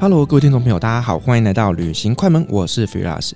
Hello，各位听众朋友，大家好，欢迎来到旅行快门，我是 Firas。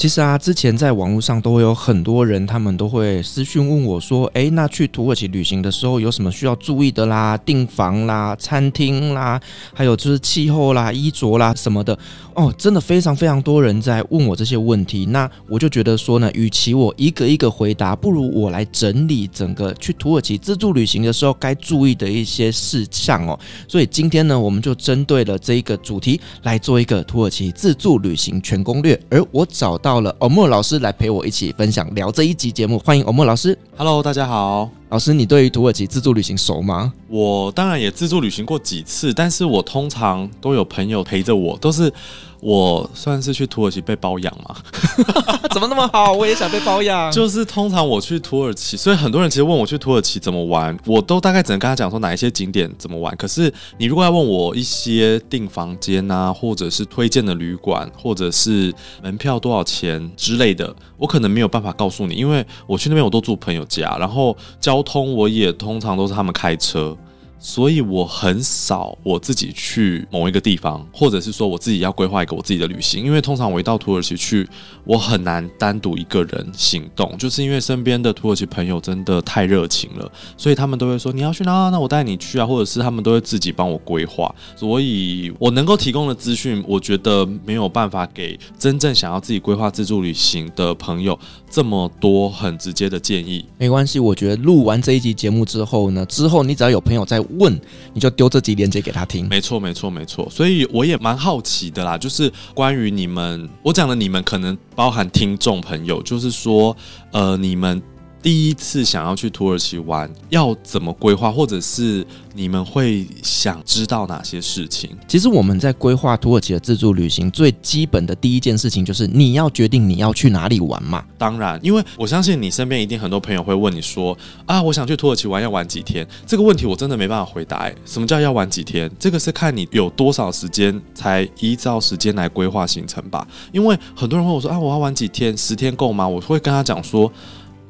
其实啊，之前在网络上都会有很多人，他们都会私讯问我说：“哎，那去土耳其旅行的时候有什么需要注意的啦？订房啦、餐厅啦，还有就是气候啦、衣着啦什么的。”哦，真的非常非常多人在问我这些问题。那我就觉得说呢，与其我一个一个回答，不如我来整理整个去土耳其自助旅行的时候该注意的一些事项哦。所以今天呢，我们就针对了这一个主题来做一个土耳其自助旅行全攻略。而我找到。到了欧莫老师来陪我一起分享聊这一集节目，欢迎欧莫老师。Hello，大家好，老师，你对于土耳其自助旅行熟吗？我当然也自助旅行过几次，但是我通常都有朋友陪着我，都是。我算是去土耳其被包养吗？怎么那么好？我也想被包养。就是通常我去土耳其，所以很多人其实问我去土耳其怎么玩，我都大概只能跟他讲说哪一些景点怎么玩。可是你如果要问我一些订房间啊，或者是推荐的旅馆，或者是门票多少钱之类的，我可能没有办法告诉你，因为我去那边我都住朋友家，然后交通我也通常都是他们开车。所以我很少我自己去某一个地方，或者是说我自己要规划一个我自己的旅行，因为通常我一到土耳其去，我很难单独一个人行动，就是因为身边的土耳其朋友真的太热情了，所以他们都会说你要去哪，那我带你去啊，或者是他们都会自己帮我规划，所以我能够提供的资讯，我觉得没有办法给真正想要自己规划自助旅行的朋友这么多很直接的建议。没关系，我觉得录完这一集节目之后呢，之后你只要有朋友在。问你就丢这集链接给他听，没错没错没错，所以我也蛮好奇的啦，就是关于你们，我讲的你们可能包含听众朋友，就是说，呃，你们。第一次想要去土耳其玩，要怎么规划，或者是你们会想知道哪些事情？其实我们在规划土耳其的自助旅行，最基本的第一件事情就是你要决定你要去哪里玩嘛。当然，因为我相信你身边一定很多朋友会问你说啊，我想去土耳其玩，要玩几天？这个问题我真的没办法回答。哎，什么叫要玩几天？这个是看你有多少时间，才依照时间来规划行程吧。因为很多人问我说啊，我要玩几天？十天够吗？我会跟他讲说。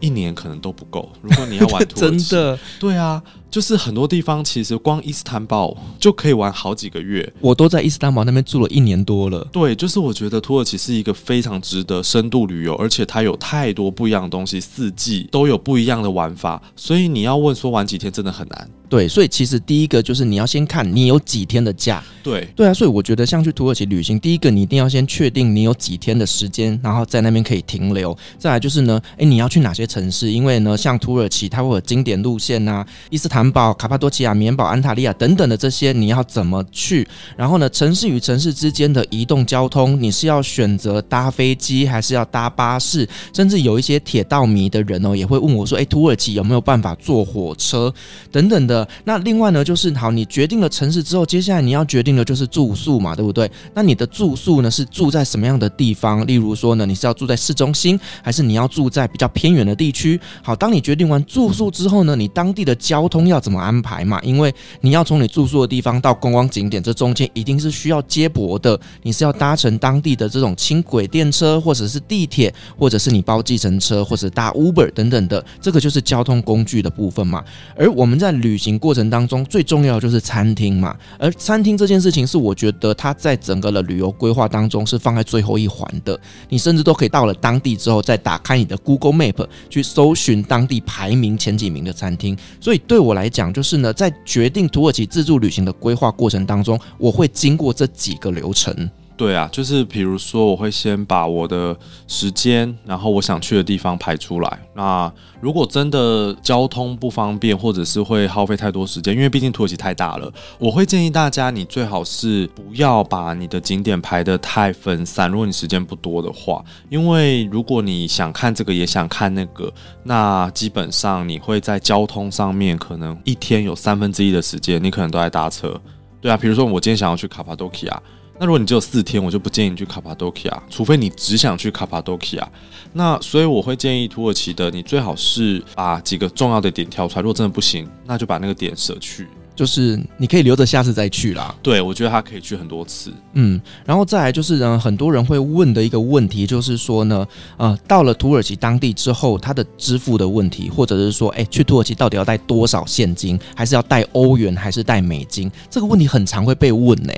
一年可能都不够。如果你要玩土耳其，真的，对啊。就是很多地方其实光伊斯坦堡就可以玩好几个月，我都在伊斯坦堡那边住了一年多了。对，就是我觉得土耳其是一个非常值得深度旅游，而且它有太多不一样的东西，四季都有不一样的玩法，所以你要问说玩几天真的很难。对，所以其实第一个就是你要先看你有几天的假。对，对啊，所以我觉得像去土耳其旅行，第一个你一定要先确定你有几天的时间，然后在那边可以停留。再来就是呢，诶，你要去哪些城市？因为呢，像土耳其它会有经典路线啊，伊斯坦。坦堡、卡帕多奇亚、棉堡、安塔利亚等等的这些，你要怎么去？然后呢，城市与城市之间的移动交通，你是要选择搭飞机，还是要搭巴士？甚至有一些铁道迷的人哦，也会问我说：“诶，土耳其有没有办法坐火车等等的？”那另外呢，就是好，你决定了城市之后，接下来你要决定的就是住宿嘛，对不对？那你的住宿呢，是住在什么样的地方？例如说呢，你是要住在市中心，还是你要住在比较偏远的地区？好，当你决定完住宿之后呢，你当地的交通。要怎么安排嘛？因为你要从你住宿的地方到观光景点，这中间一定是需要接驳的。你是要搭乘当地的这种轻轨电车，或者是地铁，或者是你包计程车，或者搭 Uber 等等的。这个就是交通工具的部分嘛。而我们在旅行过程当中最重要的就是餐厅嘛，而餐厅这件事情是我觉得它在整个的旅游规划当中是放在最后一环的。你甚至都可以到了当地之后，再打开你的 Google Map 去搜寻当地排名前几名的餐厅。所以对我来来讲，就是呢，在决定土耳其自助旅行的规划过程当中，我会经过这几个流程。对啊，就是比如说，我会先把我的时间，然后我想去的地方排出来。那如果真的交通不方便，或者是会耗费太多时间，因为毕竟土耳其太大了，我会建议大家，你最好是不要把你的景点排得太分散。如果你时间不多的话，因为如果你想看这个也想看那个，那基本上你会在交通上面可能一天有三分之一的时间，你可能都在搭车。对啊，比如说我今天想要去卡帕多奇亚。那如果你只有四天，我就不建议你去卡帕多奇亚，除非你只想去卡帕多奇亚。那所以我会建议土耳其的，你最好是把几个重要的点挑出来。如果真的不行，那就把那个点舍去，就是你可以留着下次再去啦。对，我觉得他可以去很多次。嗯，然后再来就是呢，很多人会问的一个问题就是说呢，呃，到了土耳其当地之后，他的支付的问题，或者是说，哎，去土耳其到底要带多少现金，还是要带欧元，还是带美金？这个问题很常会被问呢。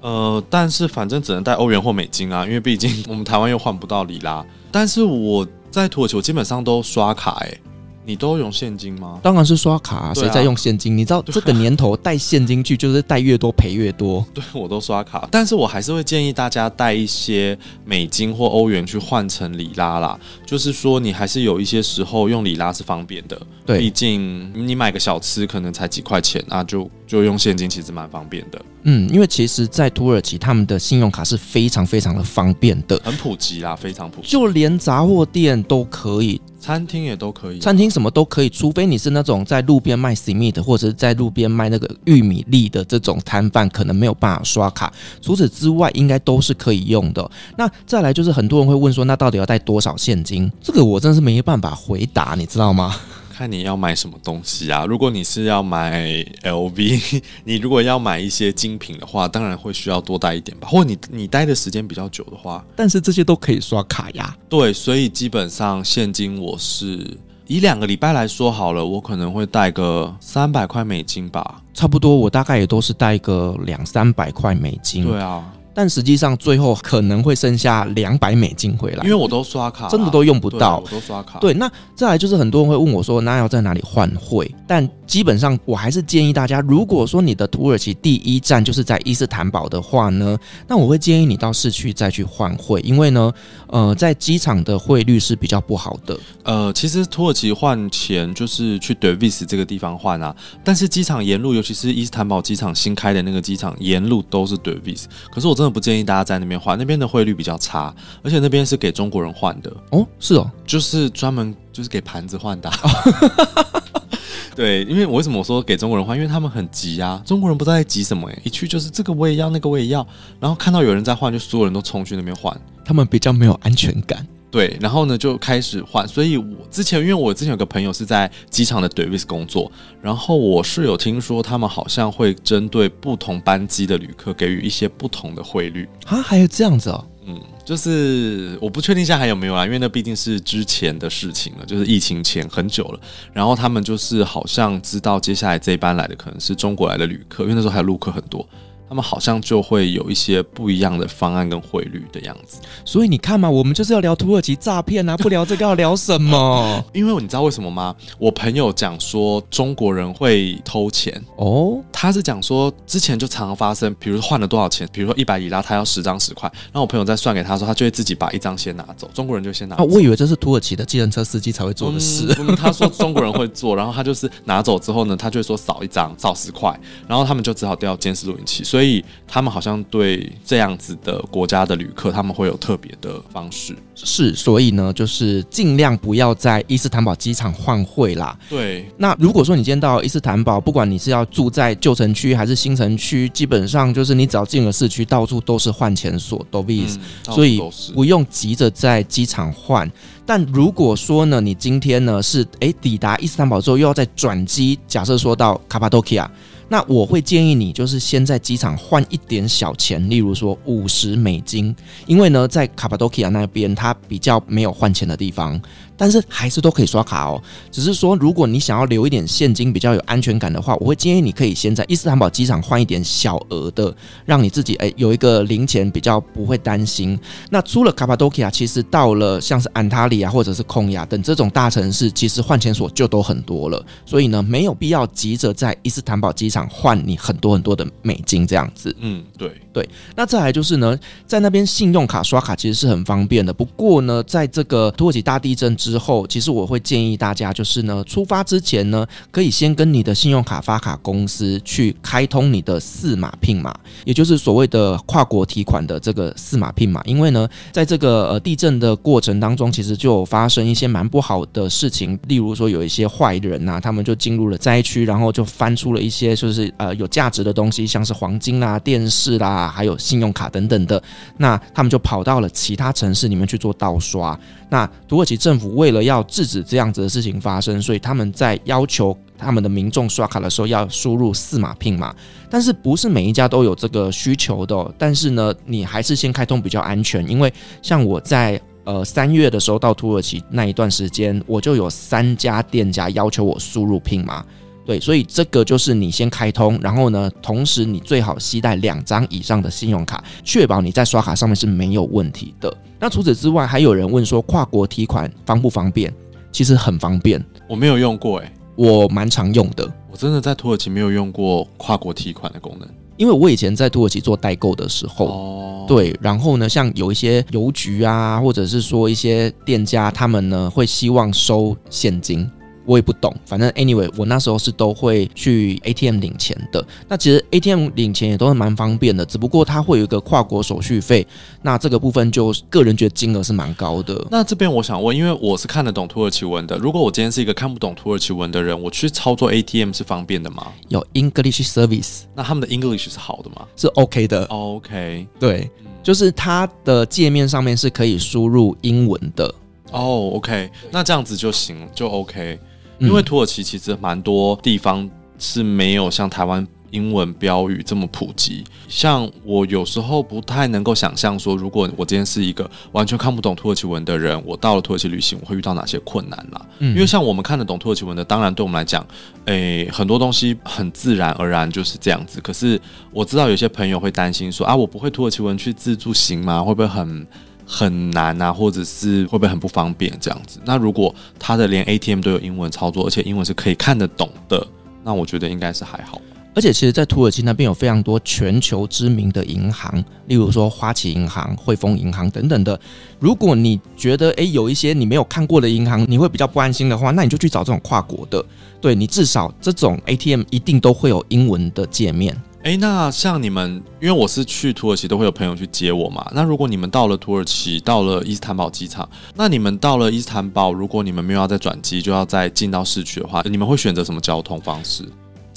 呃，但是反正只能带欧元或美金啊，因为毕竟我们台湾又换不到里拉。但是我在土耳其我基本上都刷卡，欸，哎。你都用现金吗？当然是刷卡啊，谁在用现金？你知道这个年头带现金去就是带越多赔越多。对，我都刷卡，但是我还是会建议大家带一些美金或欧元去换成里拉啦。就是说，你还是有一些时候用里拉是方便的。对，毕竟你买个小吃可能才几块钱啊，就就用现金其实蛮方便的。嗯，因为其实，在土耳其他们的信用卡是非常非常的方便的，很普及啦，非常普及，就连杂货店都可以。餐厅也都可以，餐厅什么都可以，除非你是那种在路边卖 cement 或者是在路边卖那个玉米粒的这种摊贩，可能没有办法刷卡。除此之外，应该都是可以用的。那再来就是很多人会问说，那到底要带多少现金？这个我真是没办法回答，你知道吗？看你要买什么东西啊？如果你是要买 LV，你如果要买一些精品的话，当然会需要多带一点吧。或者你你待的时间比较久的话，但是这些都可以刷卡呀。对，所以基本上现金我是以两个礼拜来说好了，我可能会带个三百块美金吧，差不多。我大概也都是带个两三百块美金。对啊。但实际上最后可能会剩下两百美金回来，因为我都刷卡，真的都用不到。我都刷卡。对，那再来就是很多人会问我说，那要在哪里换汇？但基本上我还是建议大家，如果说你的土耳其第一站就是在伊斯坦堡的话呢，那我会建议你到市区再去换汇，因为呢，呃，在机场的汇率是比较不好的。呃，其实土耳其换钱就是去德维斯这个地方换啊，但是机场沿路，尤其是伊斯坦堡机场新开的那个机场沿路都是德维斯，可是我真的。不建议大家在那边换，那边的汇率比较差，而且那边是给中国人换的哦。是哦，就是专门就是给盘子换的。对，因为我为什么我说给中国人换？因为他们很急啊，中国人不知道在急什么诶，一去就是这个我也要，那个我也要，然后看到有人在换，就所有人都冲去那边换，他们比较没有安全感。对，然后呢就开始换，所以我之前因为我之前有个朋友是在机场的 Davis 工作，然后我是有听说他们好像会针对不同班机的旅客给予一些不同的汇率啊，还有这样子哦，嗯，就是我不确定现在还有没有啦，因为那毕竟是之前的事情了，就是疫情前很久了，然后他们就是好像知道接下来这一班来的可能是中国来的旅客，因为那时候还有陆客很多。他们好像就会有一些不一样的方案跟汇率的样子，所以你看嘛，我们就是要聊土耳其诈骗啊，不聊这个要聊什么？因为你知道为什么吗？我朋友讲说中国人会偷钱哦，他是讲说之前就常常发生，比如说换了多少钱，比如说一百里拉，他要十张十块，然后我朋友再算给他说，他就会自己把一张先拿走，中国人就先拿走。啊，我以为这是土耳其的计程车司机才会做的事。嗯，他说中国人会做，然后他就是拿走之后呢，他就会说少一张，少十块，然后他们就只好调监视录影器，所以他们好。像对这样子的国家的旅客，他们会有特别的方式。是，所以呢，就是尽量不要在伊斯坦堡机场换汇啦。对。那如果说你今天到伊斯坦堡，不管你是要住在旧城区还是新城区，基本上就是你只要进了市区，到处都是换钱所，都意思。所以不用急着在机场换。但如果说呢，你今天呢是诶抵达伊斯坦堡之后，又要再转机，假设说到卡帕多奇亚。那我会建议你，就是先在机场换一点小钱，例如说五十美金，因为呢，在卡帕多奇亚那边，它比较没有换钱的地方。但是还是都可以刷卡哦。只是说，如果你想要留一点现金，比较有安全感的话，我会建议你可以先在伊斯坦堡机场换一点小额的，让你自己诶有一个零钱，比较不会担心。那除了卡帕多其亚，其实到了像是安塔利亚或者是孔亚等这种大城市，其实换钱所就都很多了。所以呢，没有必要急着在伊斯坦堡机场换你很多很多的美金这样子。嗯，对对。那再来就是呢，在那边信用卡刷卡其实是很方便的。不过呢，在这个土耳其大地震之之后，其实我会建议大家，就是呢，出发之前呢，可以先跟你的信用卡发卡公司去开通你的四码拼码，也就是所谓的跨国提款的这个四码拼码。因为呢，在这个呃地震的过程当中，其实就发生一些蛮不好的事情，例如说有一些坏人呐、他们就进入了灾区，然后就翻出了一些就是呃有价值的东西，像是黄金啦、电视啦，还有信用卡等等的。那他们就跑到了其他城市里面去做盗刷。那土耳其政府为了要制止这样子的事情发生，所以他们在要求他们的民众刷卡的时候要输入四码拼码，但是不是每一家都有这个需求的。但是呢，你还是先开通比较安全，因为像我在呃三月的时候到土耳其那一段时间，我就有三家店家要求我输入拼码。对，所以这个就是你先开通，然后呢，同时你最好携带两张以上的信用卡，确保你在刷卡上面是没有问题的。那除此之外，还有人问说跨国提款方不方便？其实很方便，我没有用过诶，我蛮常用的。我真的在土耳其没有用过跨国提款的功能，因为我以前在土耳其做代购的时候，哦，对，然后呢，像有一些邮局啊，或者是说一些店家，他们呢会希望收现金。我也不懂，反正 anyway，我那时候是都会去 ATM 领钱的。那其实 ATM 领钱也都是蛮方便的，只不过它会有一个跨国手续费。那这个部分就个人觉得金额是蛮高的。那这边我想问，因为我是看得懂土耳其文的，如果我今天是一个看不懂土耳其文的人，我去操作 ATM 是方便的吗？有 English Service，那他们的 English 是好的吗？是 OK 的。OK，对，就是它的界面上面是可以输入英文的。哦，OK，那这样子就行，就 OK。因为土耳其其实蛮多地方是没有像台湾英文标语这么普及，像我有时候不太能够想象说，如果我今天是一个完全看不懂土耳其文的人，我到了土耳其旅行，我会遇到哪些困难啦？因为像我们看得懂土耳其文的，当然对我们来讲，诶，很多东西很自然而然就是这样子。可是我知道有些朋友会担心说，啊，我不会土耳其文去自助行吗？会不会很？很难啊，或者是会不会很不方便这样子？那如果他的连 ATM 都有英文操作，而且英文是可以看得懂的，那我觉得应该是还好。而且其实，在土耳其那边有非常多全球知名的银行，例如说花旗银行、汇丰银行等等的。如果你觉得诶有一些你没有看过的银行，你会比较不安心的话，那你就去找这种跨国的。对，你至少这种 ATM 一定都会有英文的界面。诶，那像你们，因为我是去土耳其都会有朋友去接我嘛。那如果你们到了土耳其，到了伊斯坦堡机场，那你们到了伊斯坦堡，如果你们没有要再转机，就要再进到市区的话，你们会选择什么交通方式？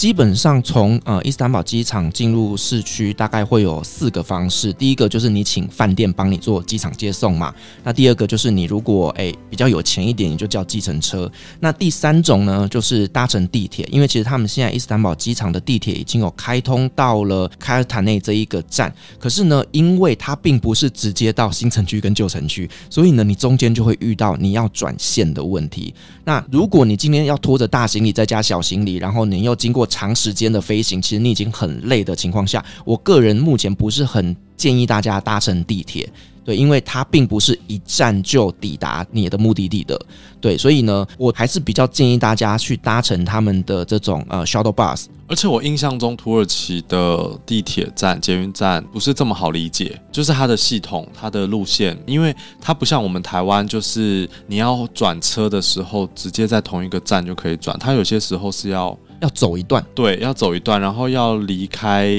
基本上从呃伊斯坦堡机场进入市区，大概会有四个方式。第一个就是你请饭店帮你做机场接送嘛。那第二个就是你如果诶、比较有钱一点，你就叫计程车。那第三种呢，就是搭乘地铁，因为其实他们现在伊斯坦堡机场的地铁已经有开通到了开尔坦内这一个站。可是呢，因为它并不是直接到新城区跟旧城区，所以呢，你中间就会遇到你要转线的问题。那如果你今天要拖着大行李再加小行李，然后你又经过长时间的飞行，其实你已经很累的情况下，我个人目前不是很建议大家搭乘地铁，对，因为它并不是一站就抵达你的目的地的，对，所以呢，我还是比较建议大家去搭乘他们的这种呃 shuttle bus。而且我印象中，土耳其的地铁站、捷运站不是这么好理解，就是它的系统、它的路线，因为它不像我们台湾，就是你要转车的时候，直接在同一个站就可以转，它有些时候是要。要走一段，对，要走一段，然后要离开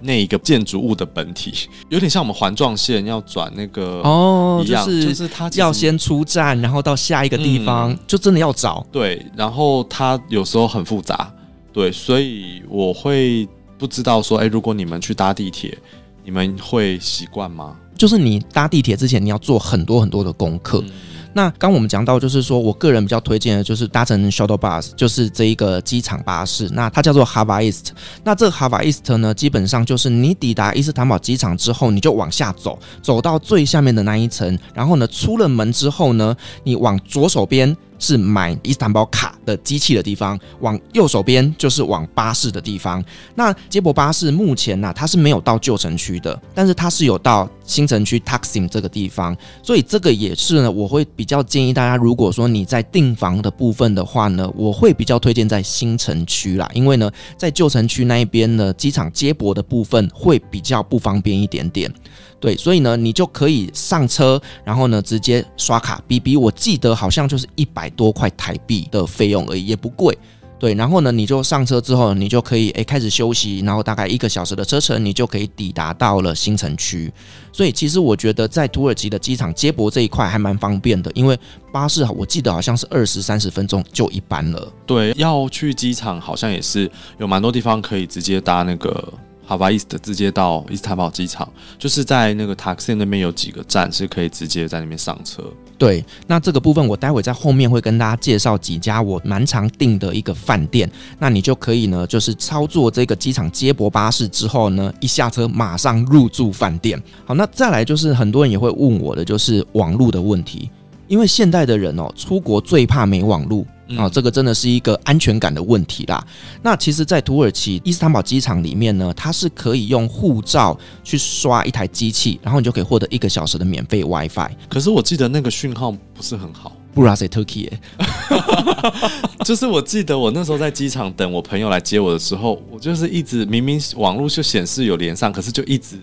那一个建筑物的本体，有点像我们环状线要转那个哦，一样，就是就是它要先出站，然后到下一个地方，嗯，就真的要找。对，然后它有时候很复杂，对，所以我会不知道说，哎，如果你们去搭地铁，你们会习惯吗？就是你搭地铁之前，你要做很多很多的功课。嗯那刚我们讲到，就是说我个人比较推荐的就是搭乘 shuttle bus，就是这一个机场巴士。那它叫做 Havaist。那这个 Havaist 呢，基本上就是你抵达伊斯坦堡机场之后，你就往下走，走到最下面的那一层，然后呢，出了门之后呢，你往左手边。是买伊斯坦堡卡的机器的地方，往右手边就是往巴士的地方。那接驳巴士目前呢、它是没有到旧城区的，但是它是有到新城区 Taxim 这个地方，所以这个也是呢，我会比较建议大家，如果说你在订房的部分的话呢，我会比较推荐在新城区啦，因为呢，在旧城区那一边呢，机场接驳的部分会比较不方便一点点。对，所以呢，你就可以上车，然后呢，直接刷卡哔哔。我记得好像就是一百多块台币的费用而已，也不贵。对，然后呢，你就上车之后，你就可以诶开始休息，然后大概一个小时的车程，你就可以抵达到了新城区。所以其实我觉得在土耳其的机场接驳这一块还蛮方便的，因为巴士我记得好像是二十三十分钟就一班了。对，要去机场好像也是有蛮多地方可以直接搭那个。好吧，East 直接到伊斯坦堡机场，就是在那个 Taxi 那边有几个站是可以直接在那边上车。对，那这个部分我待会在后面会跟大家介绍几家我蛮常订的一个饭店，那你就可以呢，就是操作这个机场接驳巴士之后呢，一下车马上入住饭店。好，那再来就是很多人也会问我的就是网路的问题，因为现代的人哦，出国最怕没网路。啊、哦，这个真的是一个安全感的问题啦。那其实，在土耳其伊斯坦堡机场里面呢，它是可以用护照去刷一台机器，然后你就可以获得一个小时的免费 WiFi。可是我记得那个讯号不是很好。Burası Turkey，就是我记得我那时候在机场等我朋友来接我的时候，我就是一直明明网络就显示有连上，可是就一直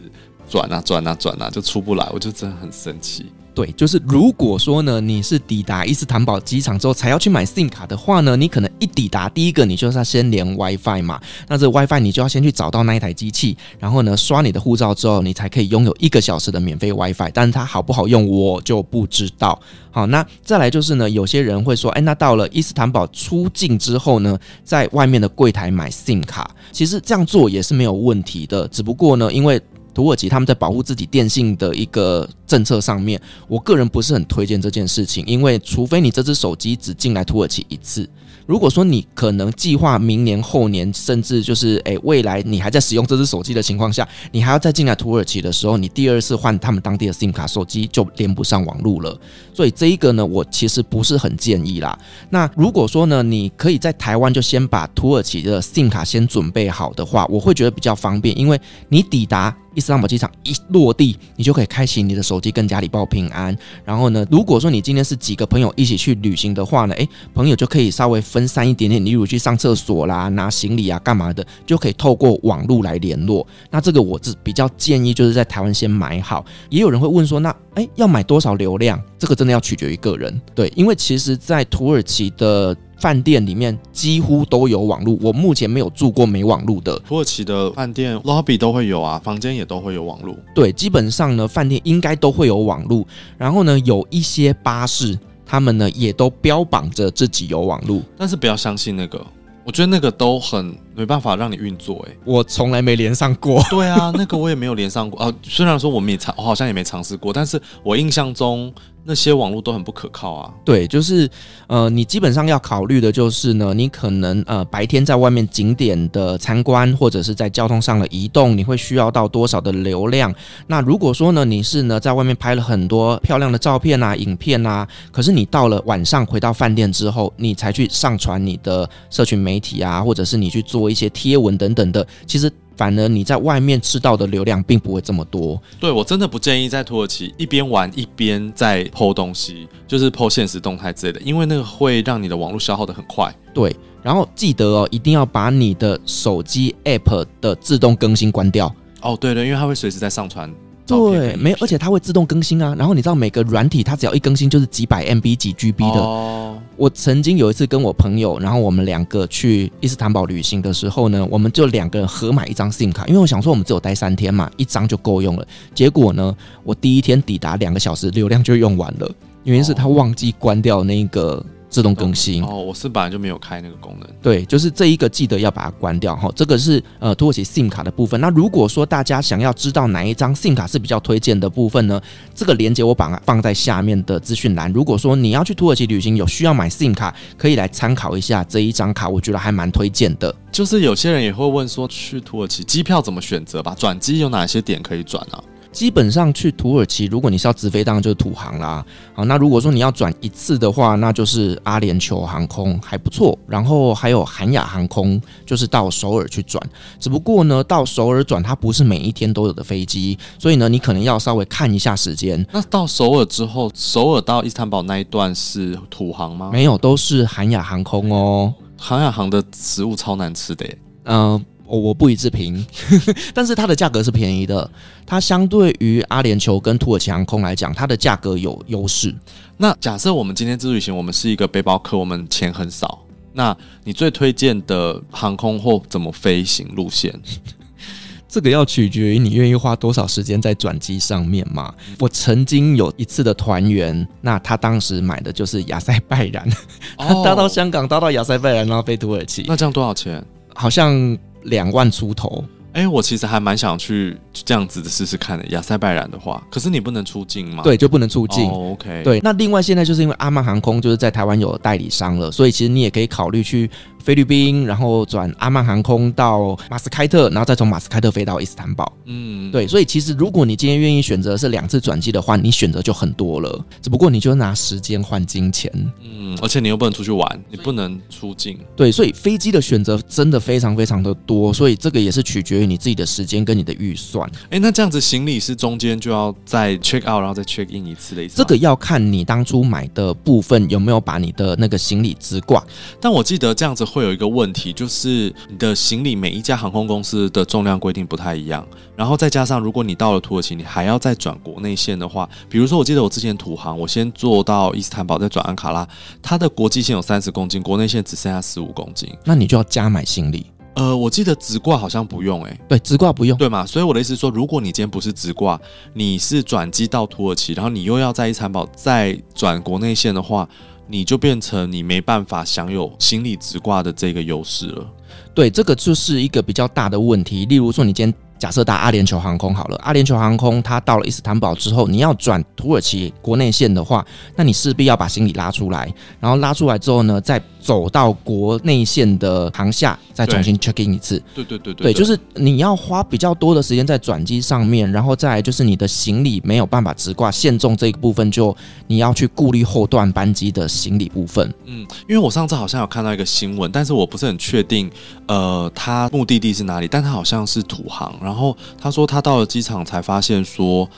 转啊转啊转啊，就出不来，我就真的很生气。对，就是如果说呢，你是抵达伊斯坦堡机场之后才要去买 SIM 卡的话呢，你可能一抵达，第一个你就是要先连 WiFi 嘛，那这 WiFi 你就要先去找到那一台机器，然后呢刷你的护照之后，你才可以拥有一个小时的免费 WiFi，但是它好不好用我就不知道。好，那再来就是呢，有些人会说，哎，那到了伊斯坦堡出境之后呢，在外面的柜台买 SIM 卡，其实这样做也是没有问题的，只不过呢，因为土耳其他们在保护自己电信的一个政策上面，我个人不是很推荐这件事情，因为除非你这只手机只进来土耳其一次。如果说你可能计划明年、后年，甚至就是诶未来你还在使用这只手机的情况下，你还要再进来土耳其的时候，你第二次换他们当地的 SIM 卡，手机就连不上网络了。所以这一个呢，我其实不是很建议啦。那如果说呢，你可以在台湾就先把土耳其的 SIM 卡先准备好的话，我会觉得比较方便，因为你抵达伊斯坦堡机场一落地，你就可以开启你的手机跟家里报平安。然后呢，如果说你今天是几个朋友一起去旅行的话呢，诶，朋友就可以稍微分散一点点，例如去上厕所啦、拿行李啊、干嘛的，就可以透过网络来联络。那这个我是比较建议，就是在台湾先买好。也有人会问说，那诶，要买多少流量？这个真的要取决于个人。对，因为其实，在土耳其的饭店里面几乎都有网络，我目前没有住过没网络的。土耳其的饭店 lobby 都会有啊，房间也都会有网络。对，基本上呢，饭店应该都会有网络。然后呢，有一些巴士，他们呢也都标榜着自己有网络，但是不要相信那个，我觉得那个都很没办法让你运作。哎，我从来没连上过。对啊，那个我也没有连上过啊。虽然说我们也尝，我好像也没尝试过，但是我印象中。那些网络都很不可靠啊。对，就是呃，你基本上要考虑的就是呢，你可能呃白天在外面景点的参观，或者是在交通上的移动，你会需要到多少的流量？那如果说呢，你是呢在外面拍了很多漂亮的照片啊、影片啊，可是你到了晚上回到饭店之后，你才去上传你的社群媒体啊，或者是你去做一些贴文等等的，其实。反而你在外面吃到的流量并不会这么多。对，我真的不建议在土耳其一边玩一边在 po 东西，就是 po 限时动态之类的，因为那个会让你的网络消耗得很快。对，然后记得哦，一定要把你的手机 app 的自动更新关掉。哦，对对，因为它会随时在上传。对，没有，而且它会自动更新啊。然后你知道每个软体它只要一更新就是几百 MB 几 GB 的。哦。我曾经有一次跟我朋友，然后我们两个去伊斯坦堡旅行的时候呢，我们就两个人合买一张 SIM 卡，因为我想说我们只有待三天嘛，一张就够用了。结果呢，我第一天抵达两个小时流量就用完了，原因是他忘记关掉那个。自动更新。哦，我是本来就没有开那个功能。对，就是这一个记得要把它关掉哈。这个是呃土耳其 SIM 卡的部分。那如果说大家想要知道哪一张 SIM 卡是比较推荐的部分呢？这个链接我把它放在下面的资讯栏。如果说你要去土耳其旅行，有需要买 SIM 卡，可以来参考一下这一张卡，我觉得还蛮推荐的。就是有些人也会问说，去土耳其机票怎么选择吧？转机有哪些点可以转啊？基本上去土耳其，如果你是要直飞，当然就是土航啦。好，那如果说你要转一次的话，那就是阿联酋航空还不错。然后还有韩亚航空，就是到首尔去转。只不过呢，到首尔转它不是每一天都有的飞机，所以呢，你可能要稍微看一下时间。那到首尔之后，首尔到伊斯坦堡那一段是土航吗？没有，都是韩亚航空哦。韩亚航的食物超难吃的耶。嗯、呃。我我不予置评，但是它的价格是便宜的。它相对于阿联酋跟土耳其航空来讲，它的价格有优势。那假设我们今天自助旅行，我们是一个背包客，我们钱很少，那你最推荐的航空或怎么飞行路线？这个要取决于你愿意花多少时间在转机上面嘛。我曾经有一次的团员，那他当时买的就是亚塞拜然，他搭到香港，搭到亚塞拜然，然后飞土耳其。那这样多少钱？好像。两万出头，哎、欸，我其实还蛮想去这样子的试试看的。亚塞拜然的话，可是你不能出境吗？对，就不能出境。Oh, OK。对，那另外现在就是因为阿曼航空就是在台湾有代理商了，所以其实你也可以考虑去。菲律宾，然后转阿曼航空到马斯开特，然后再从马斯开特飞到伊斯坦堡。嗯，对，所以其实如果你今天愿意选择是两次转机的话，你选择就很多了。只不过你就拿时间换金钱。嗯，而且你又不能出去玩，你不能出境。对，所以飞机的选择真的非常非常的多，所以这个也是取决于你自己的时间跟你的预算。哎，那这样子行李是中间就要再 check out，然后再 check in 一次的意思？这个要看你当初买的部分有没有把你的那个行李直挂。但我记得这样子会有一个问题。就是你的行李，每一家航空公司的重量规定不太一样，然后再加上如果你到了土耳其，你还要再转国内线的话，比如说我记得我之前土航，我先坐到伊斯坦堡，再转安卡拉，它的国际线有三十公斤，国内线只剩下十五公斤，那你就要加买行李。呃，我记得直挂好像不用、欸，哎，对，直挂不用，对吗？所以我的意思是说，如果你今天不是直挂，你是转机到土耳其，然后你又要在伊斯坦堡再转国内线的话。你就变成你没办法享有行李直挂的这个优势了。对，这个就是一个比较大的问题。例如说，你今天假设搭阿联酋航空好了，阿联酋航空它到了伊斯坦堡之后，你要转土耳其国内线的话，那你势必要把行李拉出来，然后拉出来之后呢，再走到国内线的航下，再重新 check in 一次。对对对对，对，对，就是你要花比较多的时间在转机上面，然后再来就是你的行李没有办法直挂限重这一部分，就你要去顾虑后段班机的行李部分。嗯，因为我上次好像有看到一个新闻，但是我不是很确定，呃，他目的地是哪里，但他好像是土航，然后他说他到了机场才发现说。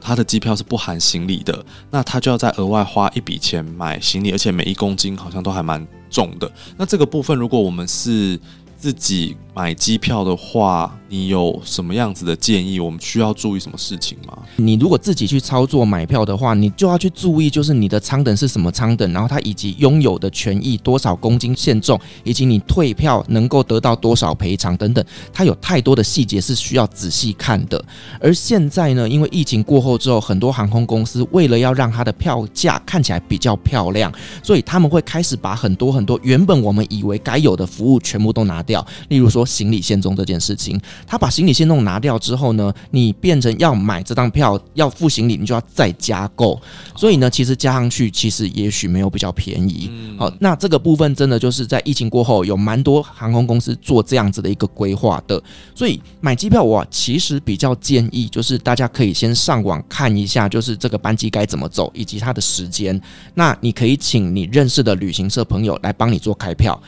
他的机票是不含行李的，那他就要再额外花一笔钱买行李，而且每一公斤好像都还蛮重的。那这个部分，如果我们是自己买机票的话，你有什么样子的建议？我们需要注意什么事情吗？你如果自己去操作买票的话，你就要去注意，就是你的舱等是什么舱等，然后它以及拥有的权益多少公斤限重，以及你退票能够得到多少赔偿等等，它有太多的细节是需要仔细看的。而现在呢，因为疫情过后之后，很多航空公司为了要让它的票价看起来比较漂亮，所以他们会开始把很多很多原本我们以为该有的服务全部都拿掉，例如说行李限重这件事情。他把行李限重拿掉之后呢，你变成要买这张票要付行李，你就要再加购。所以呢，其实加上去其实也许没有比较便宜。好，那这个部分真的就是在疫情过后有蛮多航空公司做这样子的一个规划的。所以买机票我其实比较建议就是大家可以先上网看一下，就是这个班机该怎么走以及它的时间。那你可以请你认识的旅行社朋友来帮你做开票。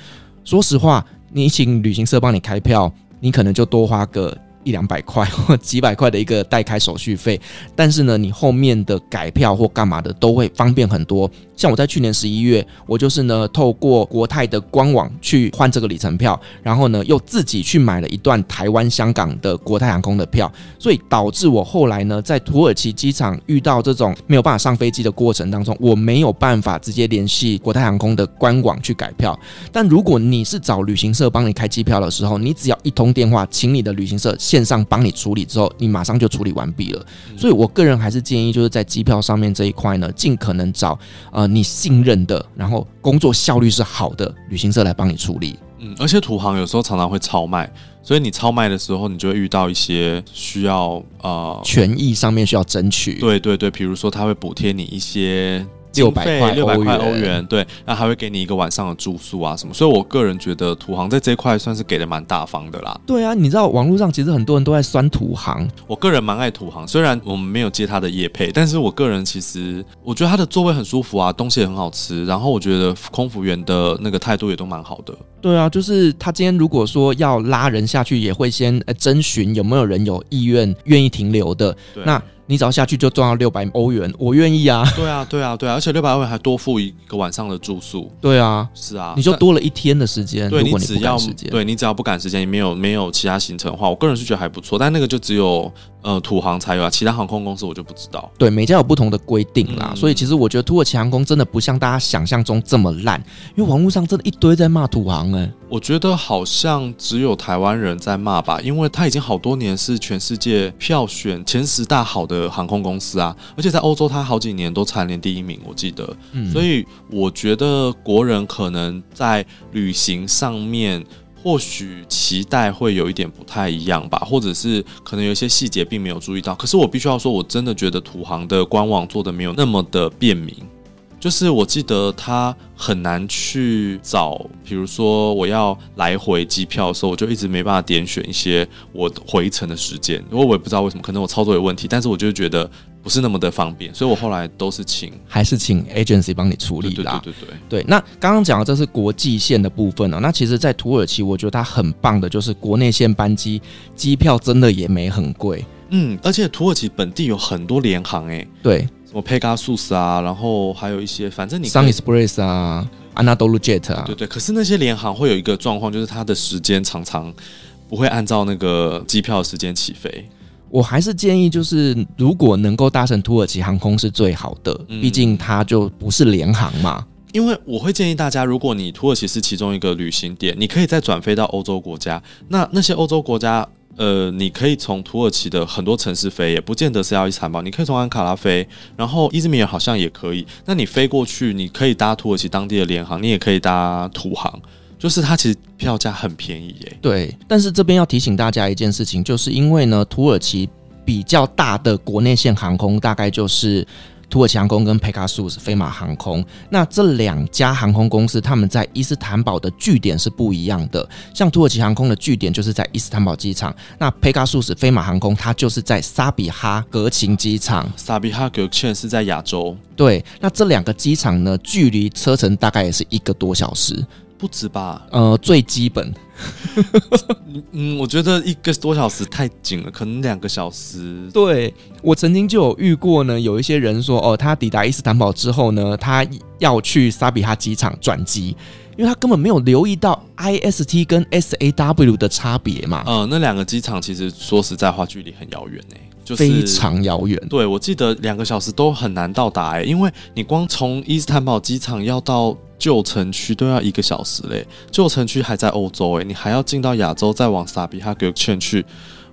说实话，你请旅行社帮你开票。你可能就多花个一两百块或几百块的一个代开手续费，但是呢，你后面的改票或干嘛的都会方便很多。像我在去年十一月，我就是呢透过国泰的官网去换这个里程票，然后呢又自己去买了一段台湾香港的国泰航空的票，所以导致我后来呢在土耳其机场遇到这种没有办法上飞机的过程当中，我没有办法直接联系国泰航空的官网去改票。但如果你是找旅行社帮你开机票的时候，你只要一通电话，请你的旅行社线上帮你处理之后，你马上就处理完毕了。所以我个人还是建议就是在机票上面这一块呢，尽可能找呃。你信任的，然后工作效率是好的旅行社来帮你处理。嗯，而且土航有时候常常会超卖，所以你超卖的时候，你就会遇到一些需要呃权益上面需要争取。对对对，比如说他会补贴你一些。六百块六百块欧元，对，那还会给你一个晚上的住宿啊什么，所以我个人觉得土航在这一块算是给的蛮大方的啦。对啊，你知道网络上其实很多人都在酸土航，我个人蛮爱土航，虽然我们没有接他的夜配，但是我个人其实我觉得他的座位很舒服啊，东西也很好吃，然后我觉得空服员的那个态度也都蛮好的。对啊，就是他今天如果说要拉人下去，也会先呃征询有没有人有意愿愿意停留的。那。你只要下去就赚到六百欧元，我愿意啊！对啊，对啊，对啊，而且六百欧元还多付一个晚上的住宿。对啊，是啊，你就多了一天的时间。对，如果你只要对你只要不赶时间，也没有没有其他行程的话，我个人是觉得还不错。但那个就只有呃土航才有啊，其他航空公司我就不知道。对，每家有不同的规定啦，嗯、所以其实我觉得土耳其航空真的不像大家想象中这么烂，因为网络上真的一堆在骂土航哎、欸。我觉得好像只有台湾人在骂吧，因为他已经好多年是全世界票选前十大好的航空公司啊，而且在欧洲他好几年都蝉联第一名，我记得。嗯，所以我觉得国人可能在旅行上面或许期待会有一点不太一样吧，或者是可能有一些细节并没有注意到。可是我必须要说，我真的觉得土航的官网做得没有那么的便民。就是我记得他很难去找，比如说我要来回机票的时候，我就一直没办法点选一些我回程的时间，因为我也不知道为什么，可能我操作有问题，但是我就觉得不是那么的方便，所以我后来都是请，还是请 agency 帮你处理啦。对对对对对。那刚刚讲的这是国际线的部分哦，那其实，在土耳其，我觉得它很棒的就是国内线班机机票真的也没很贵，嗯，而且土耳其本地有很多联航诶，对。什么 Pegasus 啊，然后还有一些，反正你 Sun Express 啊，Anadolu Jet 啊，对对。可是那些联航会有一个状况，就是它的时间常常不会按照那个机票的时间起飞。我还是建议，就是如果能够搭乘土耳其航空是最好的，毕竟它就不是联航嘛。因为我会建议大家，如果你土耳其是其中一个旅行点，你可以再转飞到欧洲国家。那那些欧洲国家。呃，你可以从土耳其的很多城市飞，也不见得是要伊斯坦堡，你可以从安卡拉飞，然后伊兹密尔好像也可以。那你飞过去，你可以搭土耳其当地的联航，你也可以搭土航，就是它其实票价很便宜耶。对，但是这边要提醒大家一件事情，就是因为呢，土耳其比较大的国内线航空大概就是。土耳其航空跟佩卡苏斯飞马航空，那这两家航空公司，他们在伊斯坦堡的据点是不一样的。像土耳其航空的据点就是在伊斯坦堡机场，那佩卡苏斯飞马航空它就是在萨比哈格琴机场。萨比哈格琴是在亚洲。对，那这两个机场呢，距离车程大概也是一个多小时。不止吧？呃，最基本，嗯，我觉得一个多小时太紧了，可能两个小时。对，我曾经就有遇过呢，有一些人说，哦，他抵达伊斯坦堡之后呢，他要去萨比哈机场转机，因为他根本没有留意到 IST 跟 SAW 的差别嘛。呃，那两个机场其实说实在话，距离很遥远呢，就是非常遥远。对，我记得两个小时都很难到达哎，因为你光从伊斯坦堡机场要到。旧城区都要一个小时嘞，旧城区还在欧洲诶，你还要进到亚洲再往萨比哈格劝去，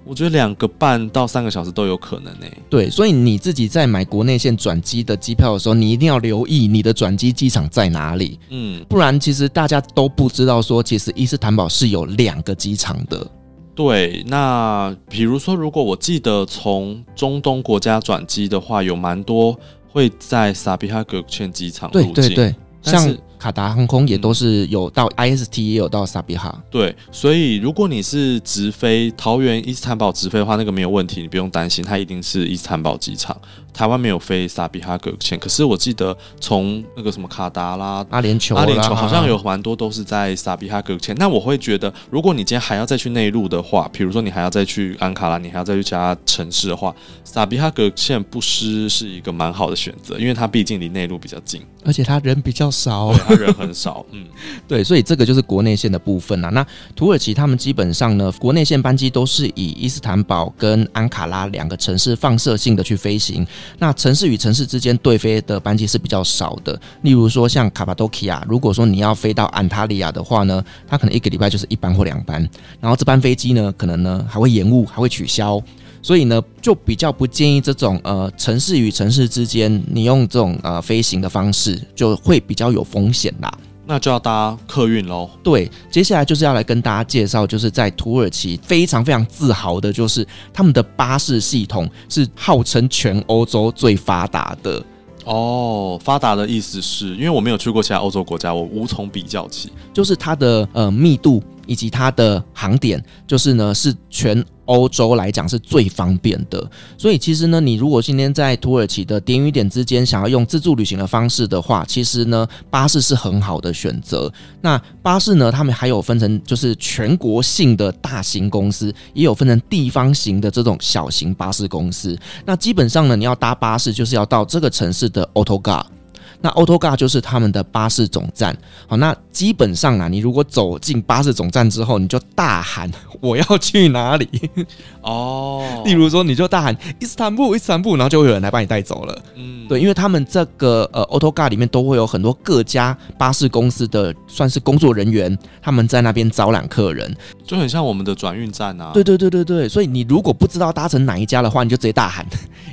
我觉得两个半到三个小时都有可能诶。对，所以你自己在买国内线转机的机票的时候，你一定要留意你的转机机场在哪里，嗯，不然其实大家都不知道说，其实伊斯坦堡是有两个机场的。对，那比如说，如果我记得从中东国家转机的话，有蛮多会在萨比哈格劝机场入境，对对对，像是。卡达航空也都是有到 IST，也有到萨比哈。对，所以如果你是直飞桃园伊斯坦堡直飞的话，那个没有问题，你不用担心，它一定是伊斯坦堡机场。台湾没有飞萨比哈格线，可是我记得从那个什么卡达啦、阿联酋、阿联酋好像有蛮多都是在萨比哈格线。那我会觉得，如果你今天还要再去内陆的话，比如说你还要再去安卡拉，你还要再去其他城市的话，萨比哈格线不失是一个蛮好的选择，因为它毕竟离内陆比较近，而且他人比较少，对，它人很少。嗯，对，所以这个就是国内线的部分啊。那土耳其他们基本上呢，国内线班机都是以伊斯坦堡跟安卡拉两个城市放射性的去飞行。那城市与城市之间对飞的班机是比较少的，例如说像卡帕多奇亚，如果说你要飞到安塔利亚的话呢，它可能一个礼拜就是一班或两班，然后这班飞机呢，可能呢还会延误，还会取消。所以呢，就比较不建议这种呃城市与城市之间，你用这种呃飞行的方式，就会比较有风险啦。那就要搭客运喽。对，接下来就是要来跟大家介绍，就是在土耳其非常非常自豪的，就是他们的巴士系统是号称全欧洲最发达的。哦，发达的意思是因为我没有去过其他欧洲国家，我无从比较起。就是它的呃密度以及它的航点，就是呢是全欧洲来讲是最方便的，所以其实呢，你如果今天在土耳其的点与点之间想要用自助旅行的方式的话，其实呢，巴士是很好的选择。那巴士呢，他们还有分成就是全国性的大型公司，也有分成地方型的这种小型巴士公司。那基本上呢，你要搭巴士就是要到这个城市的 Autogar。那 Autogar 就是他们的巴士总站，好，那基本上啊，你如果走进巴士总站之后，你就大喊 我要去哪里？哦，例如说你就大喊伊斯坦布，伊斯坦布，然后就会有人来把你带走了，嗯，对，因为他们这个呃 Autogar 里面都会有很多各家巴士公司的算是工作人员，他们在那边招揽客人，就很像我们的转运站啊，对对对对对，所以你如果不知道搭乘哪一家的话，你就直接大喊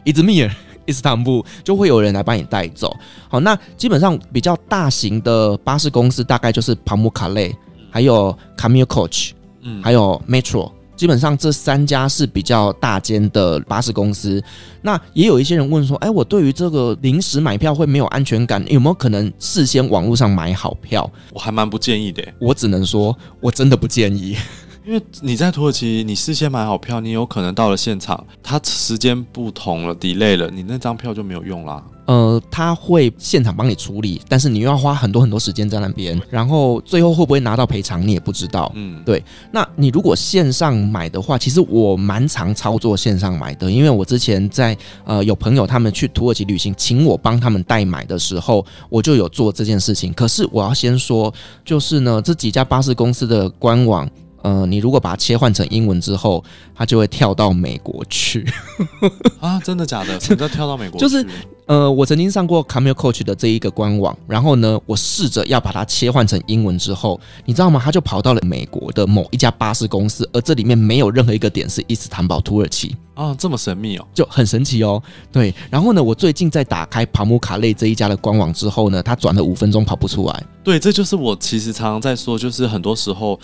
伊兹密尔。伊斯坦布就会有人来帮你带走。好，那基本上比较大型的巴士公司大概就是帕姆卡雷，还有 Camil Coach，嗯，还有 Metro。基本上这三家是比较大间的巴士公司。那也有一些人问说，哎，我对于这个临时买票会没有安全感，有没有可能事先网络上买好票？我还蛮不建议的。我只能说，我真的不建议。因为你在土耳其，你事先买好票，你有可能到了现场，它时间不同了，delay 了，你那张票就没有用啦。呃，他会现场帮你处理，但是你又要花很多很多时间在那边，然后最后会不会拿到赔偿，你也不知道。嗯，对。那你如果线上买的话，其实我蛮常操作线上买的，因为我之前在呃有朋友他们去土耳其旅行，请我帮他们代买的时候，我就有做这件事情。可是我要先说，就是呢，这几家巴士公司的官网。呃，你如果把它切换成英文之后，它就会跳到美国去 啊？真的假的？什么叫跳到美国去？就是呃，我曾经上过 Camil Coach 的这一个官网，然后呢，我试着要把它切换成英文之后，你知道吗？它就跑到了美国的某一家巴士公司，而这里面没有任何一个点是伊斯坦堡土耳其啊，这么神秘哦，就很神奇哦。对，然后呢，我最近在打开帕姆卡类这一家的官网之后呢，它转了五分钟跑不出来。对，这就是我其实常常在说，就是很多时候。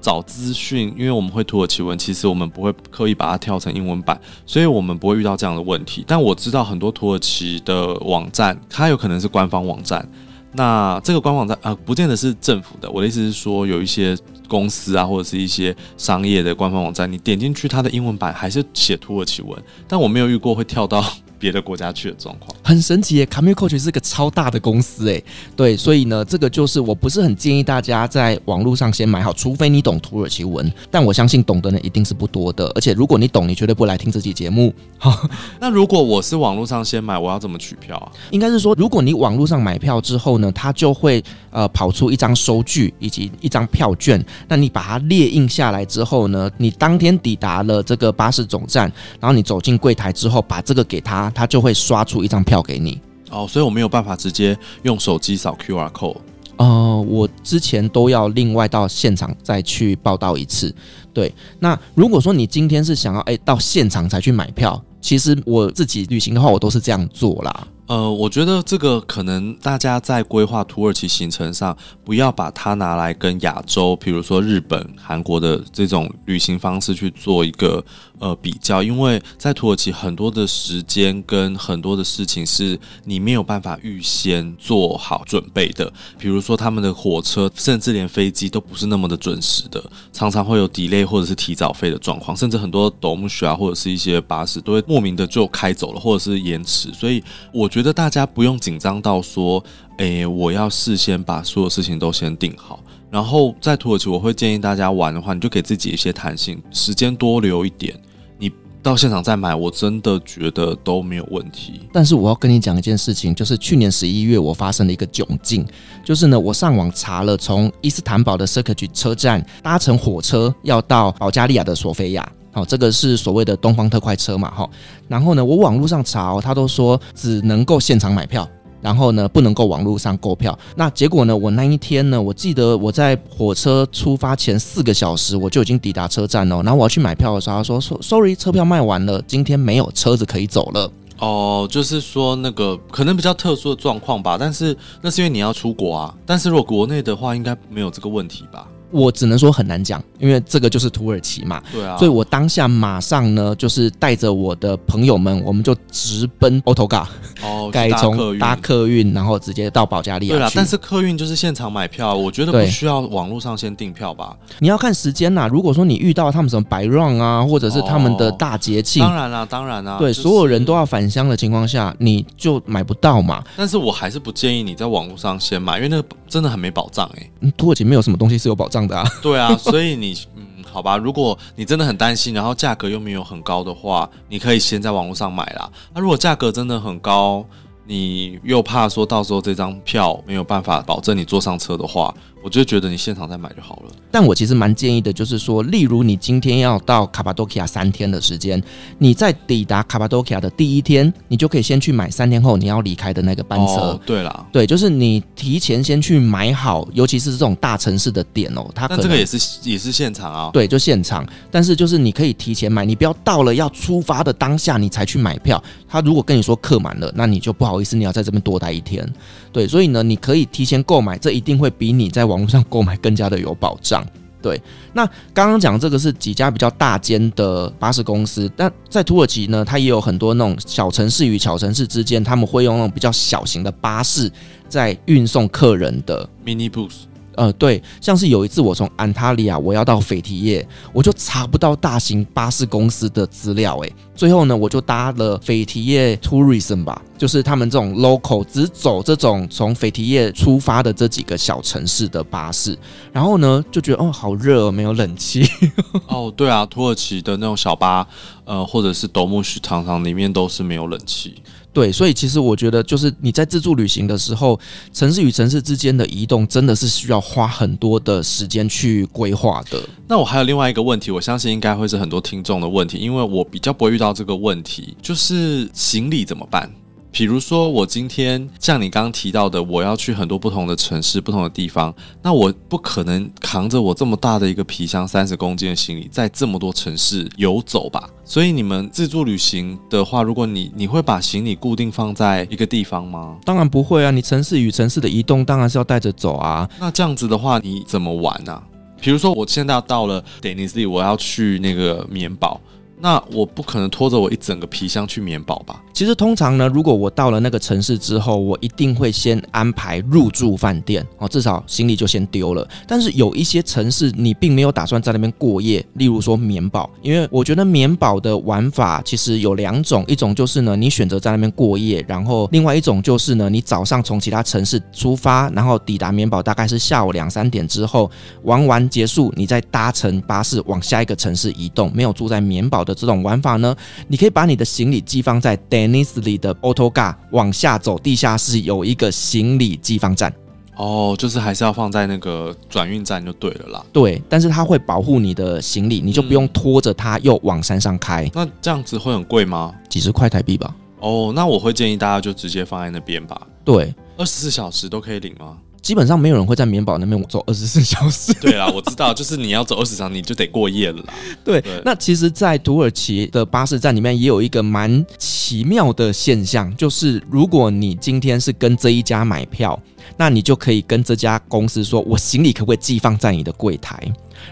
找资讯，因为我们会土耳其文，其实我们不会刻意把它跳成英文版，所以我们不会遇到这样的问题。但我知道很多土耳其的网站，它有可能是官方网站。那这个官网站啊、不见得是政府的。我的意思是说，有一些公司啊，或者是一些商业的官方网站，你点进去，它的英文版还是写土耳其文，但我没有遇过会跳到。别的国家去的状况很神奇耶，Camil Coach 是个超大的公司诶，对，所以呢，这个就是我不是很建议大家在网络上先买好，除非你懂土耳其文，但我相信懂的人一定是不多的，而且如果你懂，你绝对不来听这期节目。好，那如果我是网络上先买，我要怎么取票啊？应该是说，如果你网络上买票之后呢，它就会呃跑出一张收据以及一张票券，那你把它列印下来之后呢，你当天抵达了这个巴士总站，然后你走进柜台之后，把这个给他。他就会刷出一张票给你哦，所以我没有办法直接用手机扫 QR code。呃，我之前都要另外到现场再去报道一次。对，那如果说你今天是想要诶到现场才去买票，其实我自己旅行的话，我都是这样做啦。呃，我觉得这个可能大家在规划土耳其行程上，不要把它拿来跟亚洲，比如说日本、韩国的这种旅行方式去做一个呃比较，因为在土耳其很多的时间跟很多的事情是你没有办法预先做好准备的，比如说他们的火车，甚至连飞机都不是那么的准时的，常常会有 delay 或者是提早飞的状况，甚至很多 dolmuş 啊或者是一些巴士都会莫名的就开走了，或者是延迟，所以我。觉得大家不用紧张到说，诶，我要事先把所有事情都先定好。然后在土耳其，我会建议大家玩的话，你就给自己一些弹性，时间多留一点。你到现场再买，我真的觉得都没有问题。但是我要跟你讲一件事情，就是去年十一月我发生了一个窘境，就是呢，我上网查了从伊斯坦堡的塞克区车站搭乘火车要到保加利亚的索菲亚。好，这个是所谓的东方特快车嘛，哈。然后呢，我网络上查，哦他都说只能够现场买票，然后呢不能够网络上购票。那结果呢，我那一天呢，我记得我在火车出发前四个小时我就已经抵达车站了。然后我要去买票的时候，他说 sorry，车票卖完了，今天没有车子可以走了。哦，就是说那个可能比较特殊的状况吧，但是那是因为你要出国啊。但是如果国内的话，应该没有这个问题吧？我只能说很难讲，因为这个就是土耳其嘛。对啊，所以我当下马上呢，就是带着我的朋友们，我们就直奔 Otogar 哦，改从搭客运，然后直接到保加利亚。对啦，但是客运就是现场买票，我觉得不需要网络上先订票吧？你要看时间呐。如果说你遇到他们什么白 run 啊，或者是他们的大节庆，当然啦，当然啦，对，就是、所有人都要返乡的情况下，你就买不到嘛。但是我还是不建议你在网络上先买，因为那个真的很没保障哎、欸嗯。土耳其没有什么东西是有保障的。对啊。所以你嗯，好吧，如果你真的很担心，然后价格又没有很高的话，你可以先在网络上买啦。那如果价格真的很高，你又怕说到时候这张票没有办法保证你坐上车的话。我就觉得你现场再买就好了。但我其实蛮建议的，就是说，例如你今天要到卡巴多奇亚三天的时间，你在抵达卡巴多奇亚的第一天，你就可以先去买三天后你要离开的那个班车。哦、对了，对，就是你提前先去买好，尤其是这种大城市的点哦，它可能这个也是也是现场啊。对，就现场。但是就是你可以提前买，你不要到了要出发的当下你才去买票。他如果跟你说客满了，那你就不好意思，你要在这边多待一天。对，所以呢，你可以提前购买，这一定会比你在网络上购买更加的有保障。对，那刚刚讲这个是几家比较大间的巴士公司，但在土耳其呢，它也有很多那种小城市与小城市之间，他们会用那种比较小型的巴士在运送客人的 mini bus。呃，对，像是有一次我从安塔利亚我要到斐提耶，我就查不到大型巴士公司的资料，诶，最后呢，我就搭了斐提耶 Tourism 吧，就是他们这种 local 只走这种从斐提耶出发的这几个小城市的巴士，然后呢，就觉得哦，好热，没有冷气。哦，对啊，土耳其的那种小巴，呃，或者是斗木须常常里面都是没有冷气。对，所以其实我觉得，就是你在自助旅行的时候，城市与城市之间的移动，真的是需要花很多的时间去规划的。那我还有另外一个问题，我相信应该会是很多听众的问题，因为我比较不会遇到这个问题，就是行李怎么办？比如说，我今天像你刚刚提到的，我要去很多不同的城市、不同的地方，那我不可能扛着我这么大的一个皮箱，三十公斤的行李，在这么多城市游走吧？所以你们自助旅行的话，如果你你会把行李固定放在一个地方吗？当然不会啊，你城市与城市的移动当然是要带着走啊。那这样子的话，你怎么玩呢？比如说，我现在要到了 Denizli，我要去那个棉堡。那我不可能拖着我一整个皮箱去棉宝吧？其实通常呢，如果我到了那个城市之后，我一定会先安排入住饭店哦，至少行李就先丢了。但是有一些城市你并没有打算在那边过夜，例如说棉宝，因为我觉得棉宝的玩法其实有两种，一种就是呢你选择在那边过夜，然后另外一种就是呢你早上从其他城市出发，然后抵达棉宝大概是下午两三点之后玩完结束，你再搭乘巴士往下一个城市移动，没有住在棉宝的这种玩法呢，你可以把你的行李寄放在 Denizli 的 Otogar，往下走地下室有一个行李寄放站。哦，就是还是要放在那个转运站就对了啦。对，但是它会保护你的行李，你就不用拖着它又往山上开。嗯，那这样子会很贵吗？几十块台币吧。哦，那我会建议大家就直接放在那边吧。对，二十四小时都可以领吗？基本上没有人会在棉堡那边走二十四 小时。对啦，我知道，就是你要走二十小时，你就得过夜了啦。对，对，那其实，在土耳其的巴士站里面也有一个蛮奇妙的现象，就是如果你今天是跟这一家买票，那你就可以跟这家公司说，我行李可不可以寄放在你的柜台？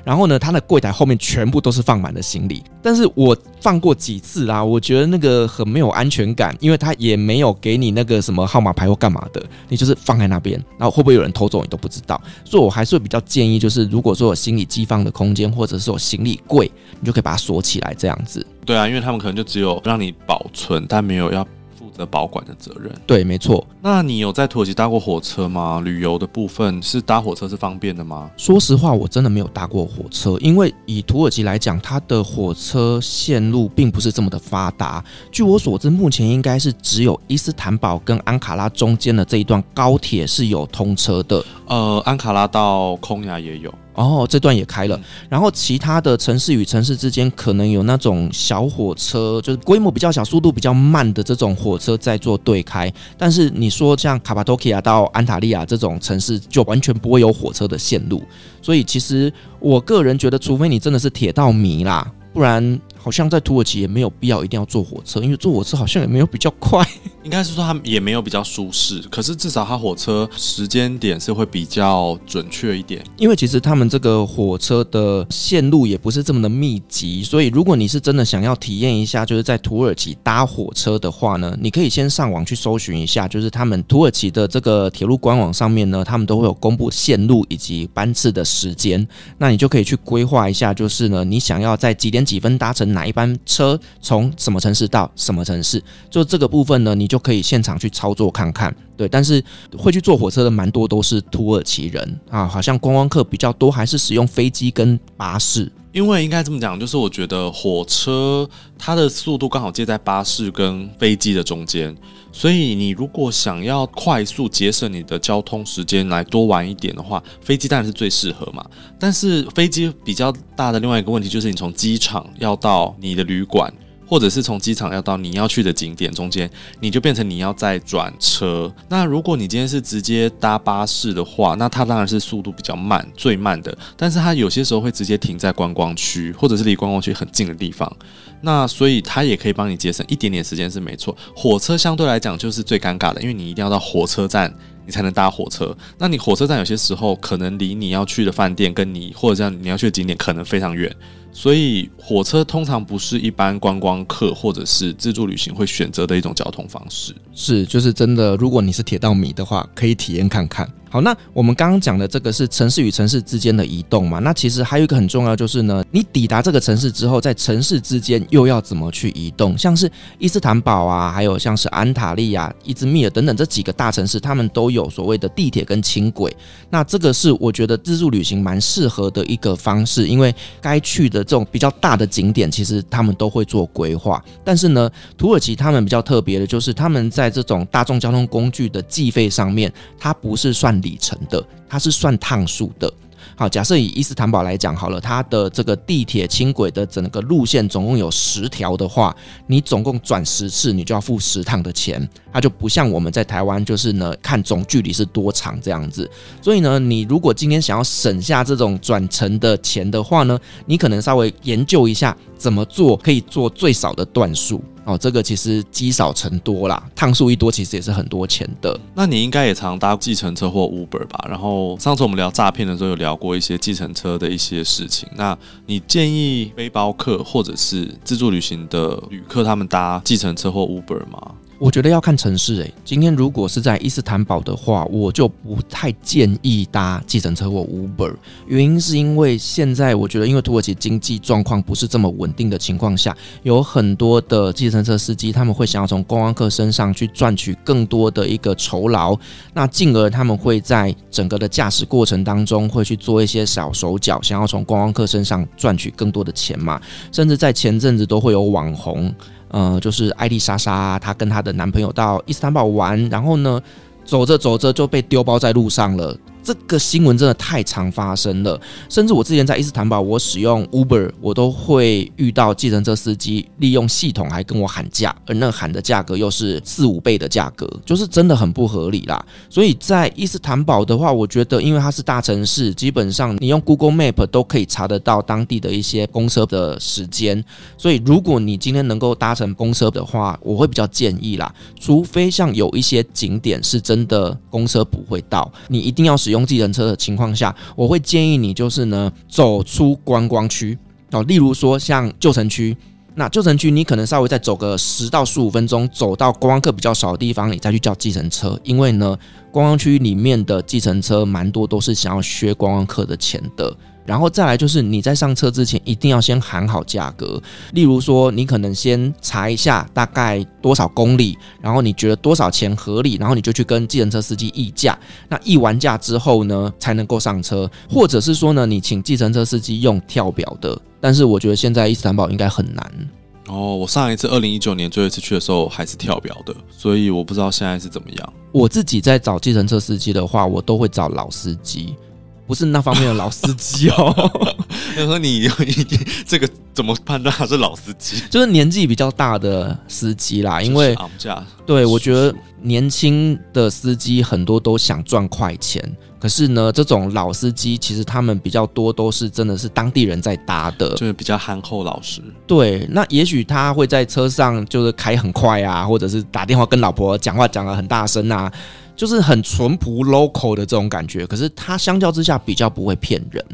然后呢，他的柜台后面全部都是放满了行李，但是我放过几次啦，我觉得那个很没有安全感，因为他也没有给你那个什么号码牌或干嘛的，你就是放在那边，然后会不会有人偷走你都不知道，所以我还是会比较建议，就是如果说有行李寄放的空间，或者是有行李柜，你就可以把它锁起来这样子。对啊，因为他们可能就只有让你保存，但没有要。的保管的责任，对，没错。那你有在土耳其搭过火车吗？旅游的部分是搭火车是方便的吗？说实话，我真的没有搭过火车，因为以土耳其来讲，它的火车线路并不是这么的发达。据我所知，目前应该是只有伊斯坦堡跟安卡拉中间的这一段高铁是有通车的。呃，安卡拉到空牙也有。哦，这段也开了。然后其他的城市与城市之间可能有那种小火车，就是规模比较小、速度比较慢的这种火车在做对开。但是你说像卡帕多奇亚到安塔利亚这种城市，就完全不会有火车的线路。所以其实我个人觉得，除非你真的是铁道迷啦，不然。好像在土耳其也没有必要一定要坐火车，因为坐火车好像也没有比较快。应该是说它也没有比较舒适，可是至少它火车时间点是会比较准确一点。因为其实他们这个火车的线路也不是这么的密集，所以如果你是真的想要体验一下，就是在土耳其搭火车的话呢，你可以先上网去搜寻一下，就是他们土耳其的这个铁路官网上面呢，他们都会有公布线路以及班次的时间，那你就可以去规划一下，就是呢，你想要在几点几分搭乘。哪一班车从什么城市到什么城市？就这个部分呢，你就可以现场去操作看看。对，但是会去坐火车的蛮多都是土耳其人啊，好像观光客比较多，还是使用飞机跟巴士。因为应该这么讲，就是我觉得火车它的速度刚好介在巴士跟飞机的中间。所以你如果想要快速节省你的交通时间来多玩一点的话，飞机当然是最适合嘛。但是飞机比较大的另外一个问题就是，你从机场要到你的旅馆。或者是从机场要到你要去的景点中间，你就变成你要再转车。那如果你今天是直接搭巴士的话，那它当然是速度比较慢，最慢的。但是它有些时候会直接停在观光区，或者是离观光区很近的地方。那所以它也可以帮你节省一点点时间是没错。火车相对来讲就是最尴尬的，因为你一定要到火车站，你才能搭火车。那你火车站有些时候可能离你要去的饭店跟你或者这样你要去的景点可能非常远。所以火车通常不是一般观光客或者是自助旅行会选择的一种交通方式。是，就是真的。如果你是铁道迷的话，可以体验看看。好，那我们刚刚讲的这个是城市与城市之间的移动嘛？那其实还有一个很重要，就是呢，你抵达这个城市之后，在城市之间又要怎么去移动？像是伊斯坦堡啊，还有像是安塔利亚、伊兹密尔等等这几个大城市，他们都有所谓的地铁跟轻轨。那这个是我觉得自助旅行蛮适合的一个方式，因为该去的这种比较大的景点，其实他们都会做规划。但是呢，土耳其他们比较特别的就是，他们在这种大众交通工具的计费上面，它不是算里程的，它是算趟数的。好，假设以伊斯坦堡来讲好了，它的这个地铁轻轨的整个路线总共有十条的话，你总共转十次，你就要付十趟的钱。它就不像我们在台湾，就是呢看总距离是多长这样子。所以呢，你如果今天想要省下这种转乘的钱的话呢，你可能稍微研究一下怎么做可以做最少的段数。哦，这个其实积少成多啦，趟数一多，其实也是很多钱的。那你应该也常搭计程车或 Uber 吧？然后上次我们聊诈骗的时候，有聊过一些计程车的一些事情。那你建议背包客或者是自助旅行的旅客他们搭计程车或 Uber 吗？我觉得要看城市诶、今天如果是在伊斯坦堡的话，我就不太建议搭计程车或 Uber。原因是因为现在我觉得，因为土耳其经济状况不是这么稳定的情况下，有很多的计程车司机他们会想要从观光客身上去赚取更多的一个酬劳，那进而他们会在整个的驾驶过程当中会去做一些小手脚，想要从观光客身上赚取更多的钱嘛，甚至在前阵子都会有网红。呃，就是艾丽莎莎，她跟她的男朋友到伊斯坦堡玩，然后呢，走着走着就被丢包在路上了。这个新闻真的太常发生了，甚至我之前在伊斯坦堡，我使用 Uber，我都会遇到计程车司机利用系统还跟我喊价，而那喊的价格又是四五倍的价格，就是真的很不合理啦。所以在伊斯坦堡的话，我觉得因为它是大城市，基本上你用 Google Map 都可以查得到当地的一些公车的时间，所以如果你今天能够搭乘公车的话，我会比较建议啦，除非像有一些景点是真的公车不会到，你一定要使用。用计程车的情况下，我会建议你就是呢，走出观光区哦，例如说像旧城区，那旧城区你可能稍微再走个十到十五分钟，走到观光客比较少的地方，你再去叫计程车，因为呢，观光区里面的计程车蛮多都是想要削观光客的钱的。然后再来就是你在上车之前一定要先喊好价格，例如说你可能先查一下大概多少公里，然后你觉得多少钱合理，然后你就去跟计程车司机议价。那议完价之后呢，才能够上车，或者是说呢，你请计程车司机用跳表的。但是我觉得现在伊斯坦堡应该很难哦。我上一次二零一九年最后一次去的时候还是跳表的，所以我不知道现在是怎么样。我自己在找计程车司机的话，我都会找老司机。不是那方面的老司机哦。然后你你这个怎么判断他是老司机？就是年纪比较大的司机啦，因为对，我觉得年轻的司机很多都想赚快钱，可是呢，这种老司机其实他们比较多都是真的是当地人在搭的，就是比较憨厚老实。对，那也许他会在车上就是开很快啊，或者是打电话跟老婆讲话讲得很大声啊。就是很淳朴 local 的这种感觉，可是它相较之下比较不会骗人。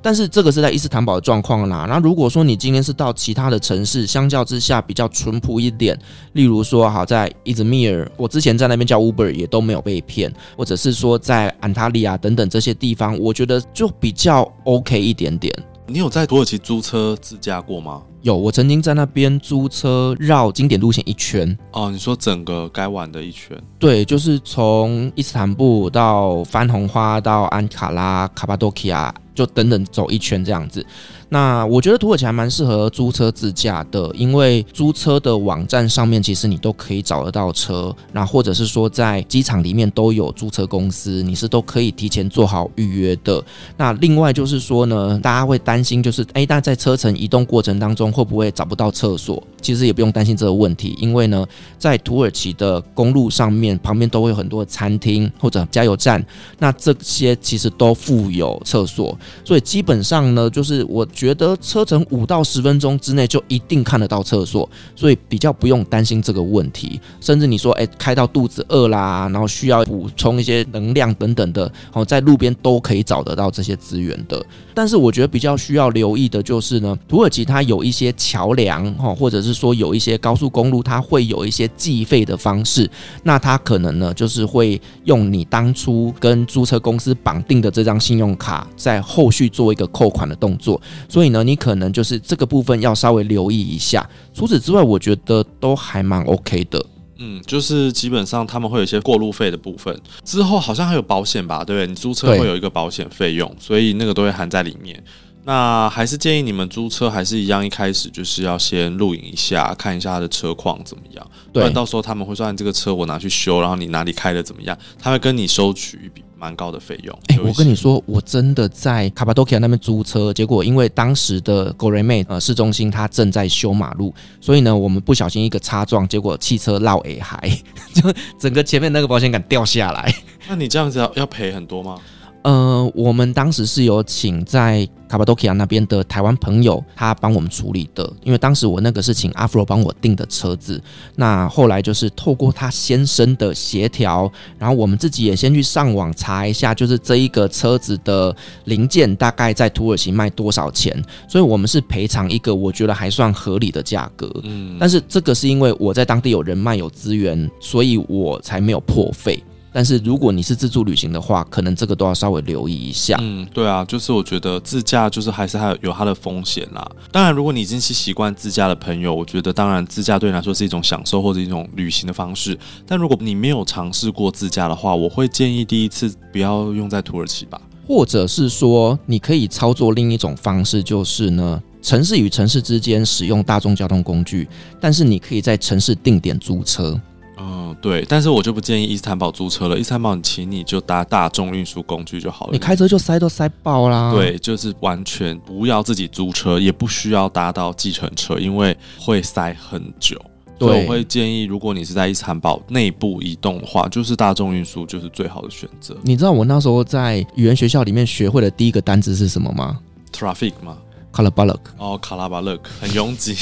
但是这个是在伊斯坦堡的状况啦。那如果说你今天是到其他的城市，相较之下比较淳朴一点，例如说好在伊兹密尔，我之前在那边叫 Uber 也都没有被骗，或者是说在安塔利亚等等这些地方，我觉得就比较 OK 一点点。你有在土耳其租车自驾过吗？有，我曾经在那边租车绕经典路线一圈。哦，你说整个该玩的一圈？对，就是从伊斯坦布到番红花到安卡拉、卡巴多奇亚，就等等走一圈这样子。那我觉得土耳其还蛮适合租车自驾的，因为租车的网站上面其实你都可以找得到车，那或者是说在机场里面都有租车公司，你是都可以提前做好预约的。那另外就是说呢，大家会担心就是，诶，那在车程移动过程当中会不会找不到厕所？其实也不用担心这个问题，因为呢，在土耳其的公路上面旁边都会有很多餐厅或者加油站，那这些其实都附有厕所，所以基本上呢，就是我。觉得车程五到十分钟之内就一定看得到厕所，所以比较不用担心这个问题。甚至你说，哎，开到肚子饿啦，然后需要补充一些能量等等的，哦，在路边都可以找得到这些资源的。但是我觉得比较需要留意的就是呢，土耳其它有一些桥梁哈，或者是说有一些高速公路，它会有一些计费的方式。那它可能呢，就是会用你当初跟租车公司绑定的这张信用卡，在后续做一个扣款的动作。所以呢，你可能就是这个部分要稍微留意一下。除此之外，我觉得都还蛮 OK 的。嗯，就是基本上他们会有一些过路费的部分，之后好像还有保险吧？对不对？你租车会有一个保险费用，所以那个都会含在里面。那还是建议你们租车还是一样，一开始就是要先录影一下，看一下他的车况怎么样。对，不然到时候他们会说，你这个车我拿去修，然后你哪里开的怎么样，他会跟你收取一笔蛮高的费用。哎、欸，我跟你说，我真的在卡巴多基亚那边租车，结果因为当时的 g o r e m e 呃市中心它正在修马路，所以呢，我们不小心一个擦撞，结果汽车落 A 海，就整个前面那个保险杆掉下来。那你这样子要要赔很多吗？呃，我们当时是有请在卡巴多其亚那边的台湾朋友，他帮我们处理的。因为当时我那个是请阿弗罗帮我订的车子，那后来就是透过他先生的协调，然后我们自己也先去上网查一下，就是这一个车子的零件大概在土耳其卖多少钱，所以我们是赔偿一个我觉得还算合理的价格。嗯，但是这个是因为我在当地有人脉有资源，所以我才没有破费。但是如果你是自助旅行的话，可能这个都要稍微留意一下。嗯，对啊，就是我觉得自驾就是还是还有有它的风险啦。当然，如果你已经是习惯自驾的朋友，我觉得当然自驾对你来说是一种享受或者一种旅行的方式。但如果你没有尝试过自驾的话，我会建议第一次不要用在土耳其吧。或者是说，你可以操作另一种方式，就是呢，城市与城市之间使用大众交通工具，但是你可以在城市定点租车。嗯，对，但是我就不建议伊斯坦堡租车了。伊斯坦堡，请你就搭大众运输工具就好了。你开车就塞都塞爆啦。对，就是完全不要自己租车，也不需要搭到计程车，因为会塞很久。对，所以我会建议，如果你是在伊斯坦堡内部移动的话，就是大众运输就是最好的选择。你知道我那时候在语言学校里面学会的第一个单词是什么吗？Traffic 吗？卡拉巴勒克哦，卡拉巴勒克很拥挤，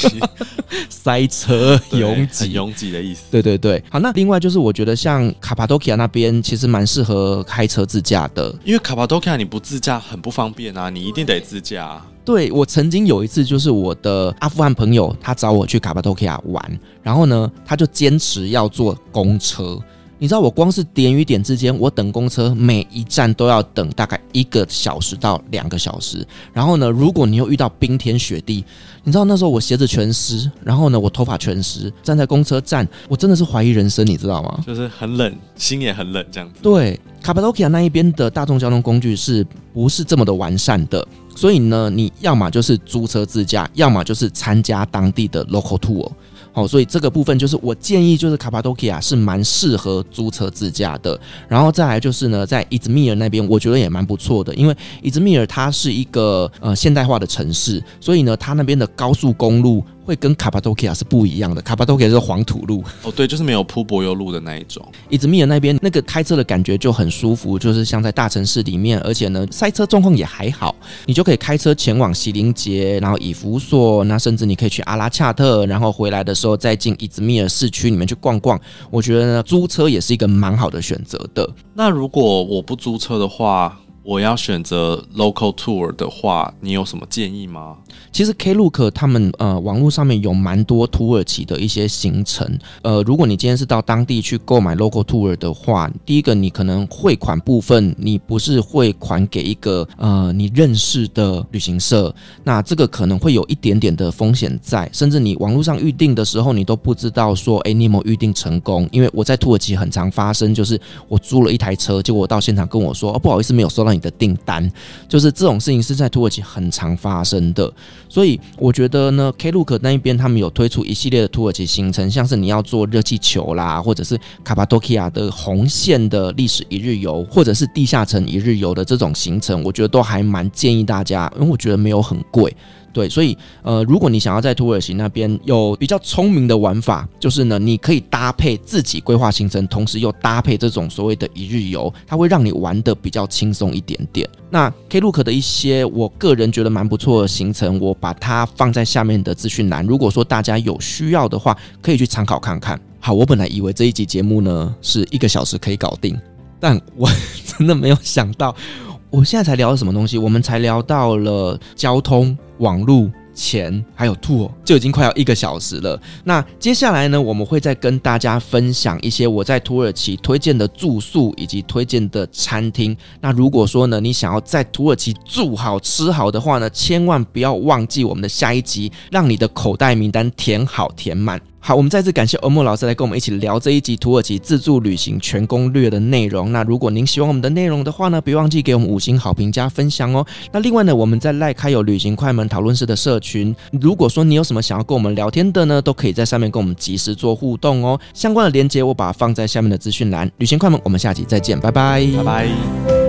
塞车拥挤，很拥挤的意思。对对对，好，那另外就是我觉得像卡帕多其亚那边其实蛮适合开车自驾的，因为卡帕多其亚你不自驾很不方便啊，你一定得自驾。对，我曾经有一次就是我的阿富汗朋友他找我去卡帕多其亚玩，然后呢他就坚持要坐公车。你知道我光是点与点之间，我等公车每一站都要等大概一个小时到两个小时。然后呢，如果你又遇到冰天雪地，你知道那时候我鞋子全湿，然后呢我头发全湿，站在公车站，我真的是怀疑人生，你知道吗？就是很冷，心也很冷这样子。对，卡帕多其亚那一边的大众交通工具是不是这么的完善的？所以呢，你要么就是租车自驾，要么就是参加当地的 local tour。好，所以这个部分就是我建议，就是卡帕多奇亚是蛮适合租车自驾的。然后再来就是呢，在伊兹密尔那边，我觉得也蛮不错的，因为伊兹密尔它是一个呃现代化的城市，所以呢，它那边的高速公路。会跟卡帕多基亚是不一样的，卡帕多基亚是黄土路哦，对，就是没有铺柏油路的那一种。伊兹密尔那边那个开车的感觉就很舒服，就是像在大城市里面，而且呢塞车状况也还好，你就可以开车前往西林杰，然后以弗所，那甚至你可以去阿拉恰特，然后回来的时候再进伊兹密尔市区里面去逛逛。我觉得呢租车也是一个蛮好的选择的。那如果我不租车的话，我要选择 local tour 的话，你有什么建议吗？其实 Klook 他们呃网络上面有蛮多土耳其的一些行程，呃，如果你今天是到当地去购买 local tour 的话，第一个你可能汇款部分你不是汇款给一个呃你认识的旅行社，那这个可能会有一点点的风险在，甚至你网络上预定的时候你都不知道说，哎，你有没有预定成功？因为我在土耳其很常发生，就是我租了一台车，结果我到现场跟我说，哦，不好意思，没有收到你的订单，就是这种事情是在土耳其很常发生的。所以我觉得呢，Klook 那一边他们有推出一系列的土耳其行程，像是你要坐热气球啦，或者是卡帕多奇亚的红线的历史一日游，或者是地下城一日游的这种行程，我觉得都还蛮建议大家，因为我觉得没有很贵。对，所以呃，如果你想要在土耳其那边有比较聪明的玩法，就是呢，你可以搭配自己规划行程，同时又搭配这种所谓的一日游，它会让你玩得比较轻松一点点。那 Klook 的一些我个人觉得蛮不错的行程，我把它放在下面的资讯栏。如果说大家有需要的话，可以去参考看看。好，我本来以为这一集节目呢是一个小时可以搞定，但我 真的没有想到。我现在才聊什么东西？我们才聊到了交通、网络、钱，还有 tour，就已经快要一个小时了。那接下来呢，我们会再跟大家分享一些我在土耳其推荐的住宿以及推荐的餐厅。那如果说呢，你想要在土耳其住好吃好的话呢，千万不要忘记我们的下一集，让你的口袋名单填好填满。好，我们再次感谢欧莫老师来跟我们一起聊这一集土耳其自助旅行全攻略的内容。那如果您喜欢我们的内容的话呢，别忘记给我们五星好评加分享哦。那另外呢，我们在赖开有旅行快门讨论室的社群，如果说你有什么想要跟我们聊天的呢，都可以在上面跟我们及时做互动哦。相关的链接我把它放在下面的资讯栏。旅行快门，我们下集再见，拜拜，拜拜。